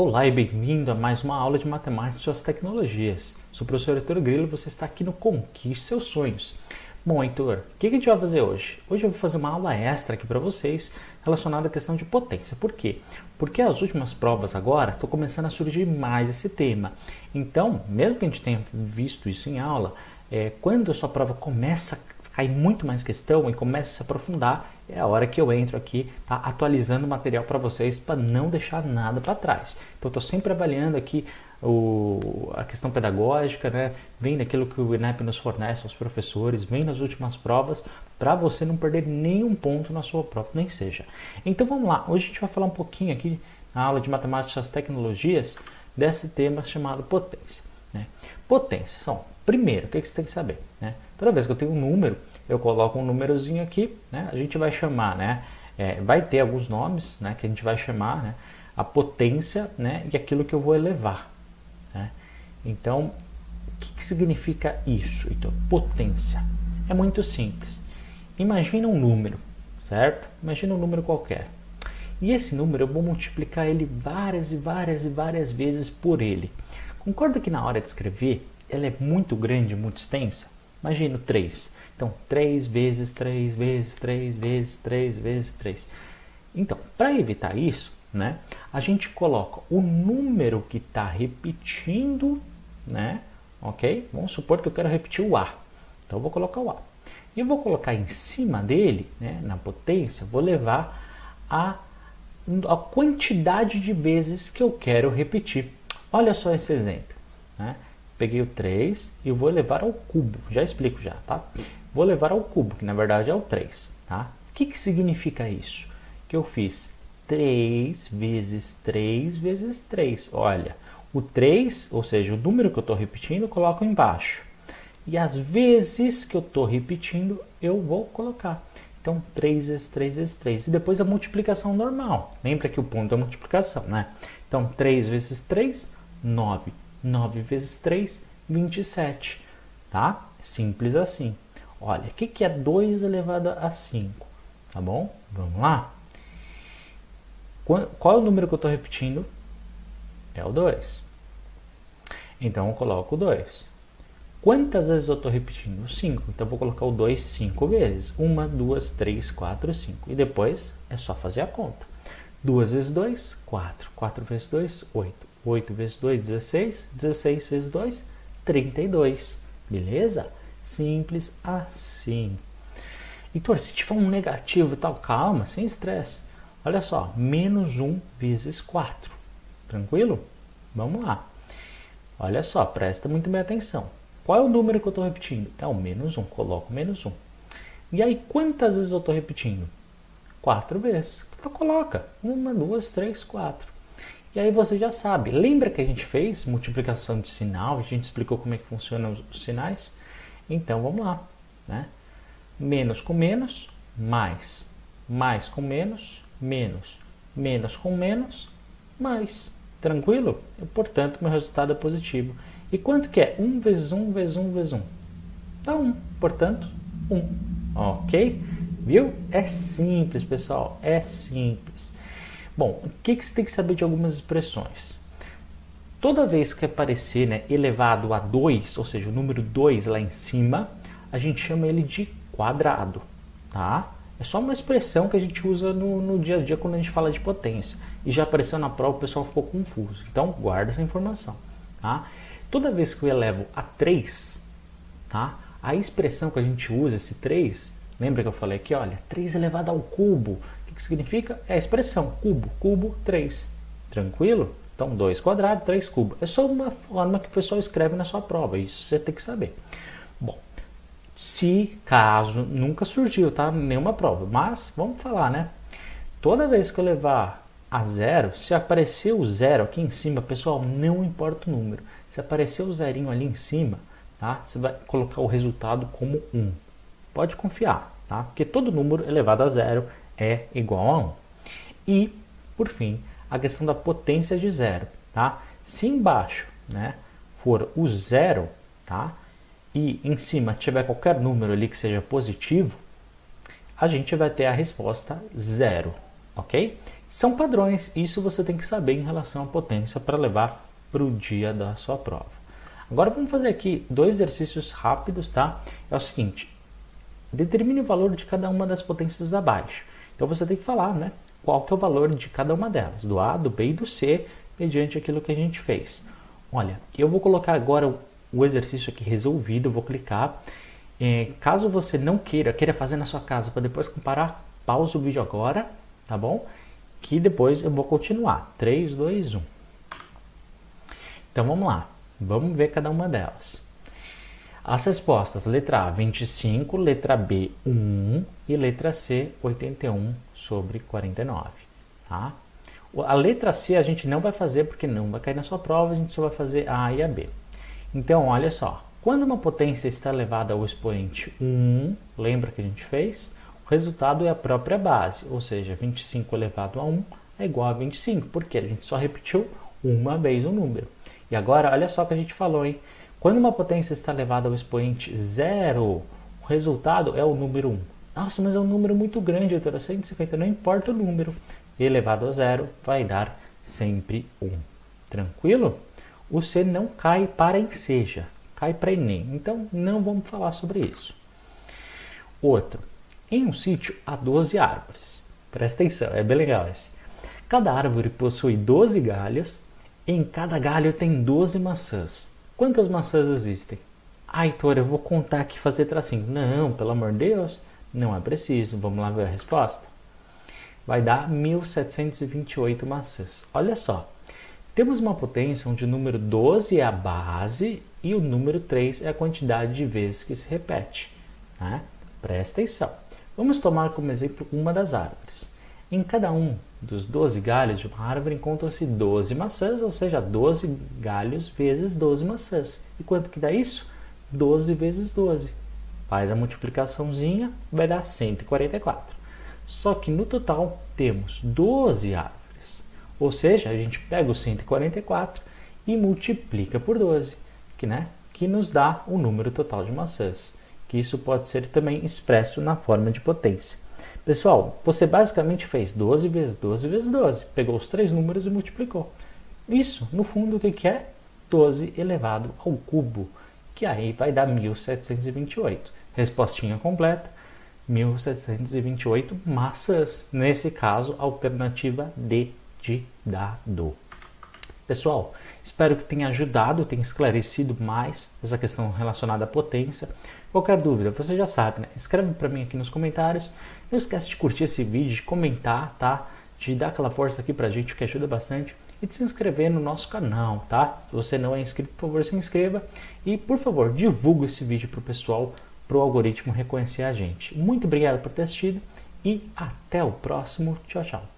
Olá e bem-vindo a mais uma aula de matemática e suas tecnologias. Sou o professor Heitor Grilo e você está aqui no Conquiste Seus Sonhos. Bom, Heitor, o que a gente vai fazer hoje? Hoje eu vou fazer uma aula extra aqui para vocês relacionada à questão de potência. Por quê? Porque as últimas provas agora estão começando a surgir mais esse tema. Então, mesmo que a gente tenha visto isso em aula, é, quando a sua prova começa a cair muito mais questão e começa a se aprofundar, é a hora que eu entro aqui, tá, atualizando o material para vocês para não deixar nada para trás. Então, estou sempre avaliando aqui o, a questão pedagógica, né? vem daquilo que o INEP nos fornece aos professores, vem nas últimas provas, para você não perder nenhum ponto na sua prova, nem seja. Então vamos lá, hoje a gente vai falar um pouquinho aqui na aula de matemática e as tecnologias desse tema chamado potência. Né? Potência, são, primeiro, o que, que você tem que saber? Né? Toda vez que eu tenho um número, eu coloco um númerozinho aqui, né? a gente vai chamar, né? É, vai ter alguns nomes né, que a gente vai chamar, né? a potência né, e aquilo que eu vou elevar. Né? Então, o que, que significa isso? Então, potência. É muito simples. Imagina um número, certo? Imagina um número qualquer. E esse número eu vou multiplicar ele várias e várias e várias vezes por ele. Concorda que na hora de escrever ela é muito grande, muito extensa? Imagina 3. Então, 3 vezes 3 vezes 3 vezes 3 vezes 3. Então, para evitar isso, né, a gente coloca o número que está repetindo, né, ok? Vamos supor que eu quero repetir o A. Então, eu vou colocar o A. E eu vou colocar em cima dele, né, na potência, vou levar a, a quantidade de vezes que eu quero repetir. Olha só esse exemplo. Né? Peguei o 3 e vou levar ao cubo. Já explico já, tá? Vou levar ao cubo, que na verdade é o 3, tá? O que, que significa isso? Que eu fiz 3 vezes 3 vezes 3. Olha, o 3, ou seja, o número que eu estou repetindo, eu coloco embaixo. E as vezes que eu estou repetindo, eu vou colocar. Então, 3 vezes 3 vezes 3. E depois a multiplicação normal. Lembra que o ponto é multiplicação, né? Então, 3 vezes 3, 9. 9 vezes 3, 27. Tá? Simples assim. Olha, o que, que é 2 elevado a 5? Tá bom? Vamos lá? Qual é o número que eu estou repetindo? É o 2. Então eu coloco o 2. Quantas vezes eu estou repetindo? 5. Então eu vou colocar o 2 5 vezes. 1, 2, 3, 4, 5. E depois é só fazer a conta. 2 vezes 2, 4. 4 vezes 2, 8. 8 vezes 2, 16. 16 vezes 2, 32. Beleza? Simples assim. Heitor, se tiver um negativo e tal, calma, sem estresse. Olha só, menos 1 vezes 4. Tranquilo? Vamos lá. Olha só, presta muito bem atenção. Qual é o número que eu estou repetindo? É o menos 1. Coloco menos 1. E aí, quantas vezes eu estou repetindo? Quatro vezes. Então, coloca. Uma, duas, três, quatro. E aí você já sabe. Lembra que a gente fez multiplicação de sinal? A gente explicou como é que funcionam os sinais? Então, vamos lá. Né? Menos com menos, mais. Mais com menos, menos. Menos com menos, mais. Tranquilo? E, portanto, meu resultado é positivo. E quanto que é? 1 vezes 1 vezes 1 vezes 1. Dá 1. Portanto, 1. Ok? Viu? É simples, pessoal. É simples. Bom, o que, que você tem que saber de algumas expressões? Toda vez que aparecer né, elevado a 2, ou seja, o número 2 lá em cima, a gente chama ele de quadrado. Tá? É só uma expressão que a gente usa no, no, dia a dia quando a gente fala de potência. E já apareceu na prova, o pessoal ficou confuso. Então, guarda essa informação. Tá? Toda vez que eu elevo a 3, tá? a expressão que a gente usa, esse 3, lembra que eu falei aqui, olha, 3 elevado ao cubo. O que, que significa? É a expressão, cubo, cubo, 3. Tranquilo? Então, 2 quadrado, 3 cubo. É só uma forma que o pessoal escreve na sua prova, isso você tem que saber. Bom, se caso nunca surgiu, tá? Nenhuma prova. Mas vamos falar, né? Toda vez que eu levar a zero, se aparecer o zero aqui em cima, pessoal, não importa o número. Se aparecer o zerinho ali em cima, tá? Você vai colocar o resultado como 1. Pode confiar, tá? Porque todo número elevado a zero é igual a 1. E, por fim, a questão da potência de zero, tá? Se embaixo, né, for o zero, tá? e em cima tiver qualquer número ali que seja positivo, a gente vai ter a resposta zero, ok? São padrões, isso você tem que saber em relação à potência para levar para o dia da sua prova. Agora vamos fazer aqui dois exercícios rápidos, tá? É o seguinte, determine o valor de cada uma das potências abaixo. Então você tem que falar, né? Qual que é o valor de cada uma delas, do A, do B e do C, mediante aquilo que a gente fez. Olha, eu vou colocar agora o exercício aqui resolvido, vou clicar. É, caso você não queira, queira fazer na sua casa para depois comparar, pausa o vídeo agora, tá bom? Que depois eu vou continuar. 3, 2, 1. Então vamos lá, vamos ver cada uma delas. As respostas: letra A, 25, letra B, 1 e letra C, 81 sobre 49. Tá? A letra C a gente não vai fazer porque não vai cair na sua prova, a gente só vai fazer a e a B. Então, olha só, quando uma potência está elevada ao expoente 1, lembra que a gente fez? O resultado é a própria base, ou seja, 25 elevado a 1 é igual a 25, porque a gente só repetiu uma vez o número. E agora, olha só o que a gente falou, hein? Quando uma potência está elevada ao expoente zero, o resultado é o número 1. Nossa, mas é um número muito grande, doutora. 150, não importa o número. Elevado a zero vai dar sempre 1. Tranquilo? O C não cai para enseja, cai para Enem. Então, não vamos falar sobre isso. Outro. Em um sítio há 12 árvores. Presta atenção, é bem legal esse. Cada árvore possui 12 galhos. Em cada galho tem 12 maçãs. Quantas maçãs existem? Ah, Heitor, eu vou contar aqui fazer tracinho. Não, pelo amor de Deus, não é preciso. Vamos lá ver a resposta? Vai dar 1728 maçãs. Olha só, temos uma potência onde o número 12 é a base e o número 3 é a quantidade de vezes que se repete. Né? Presta atenção. Vamos tomar como exemplo uma das árvores. Em cada um dos 12 galhos de uma árvore encontram-se 12 maçãs, ou seja, 12 galhos vezes 12 maçãs. E quanto que dá isso? 12 vezes 12. Faz a multiplicaçãozinha, vai dar 144. Só que no total temos 12 árvores. Ou seja, a gente pega o 144 e multiplica por 12, que, né, que nos dá o número total de maçãs. Que isso pode ser também expresso na forma de potência. Pessoal, você basicamente fez 12 vezes 12 vezes 12. Pegou os três números e multiplicou. Isso, no fundo, o que é? 12 elevado ao cubo, que aí vai dar 1728. Respostinha completa, 1728 massas. Nesse caso, alternativa D de dado. Pessoal, espero que tenha ajudado, tenha esclarecido mais essa questão relacionada à potência. Qualquer dúvida, você já sabe, né? Escreve para mim aqui nos comentários. Não esquece de curtir esse vídeo, de comentar, tá? De dar aquela força aqui pra gente, que ajuda bastante. E de se inscrever no nosso canal, tá? Se você não é inscrito, por favor, se inscreva. E, por favor, divulgue esse vídeo pro pessoal, pro algoritmo reconhecer a gente. Muito obrigado por ter assistido e até o próximo. Tchau, tchau.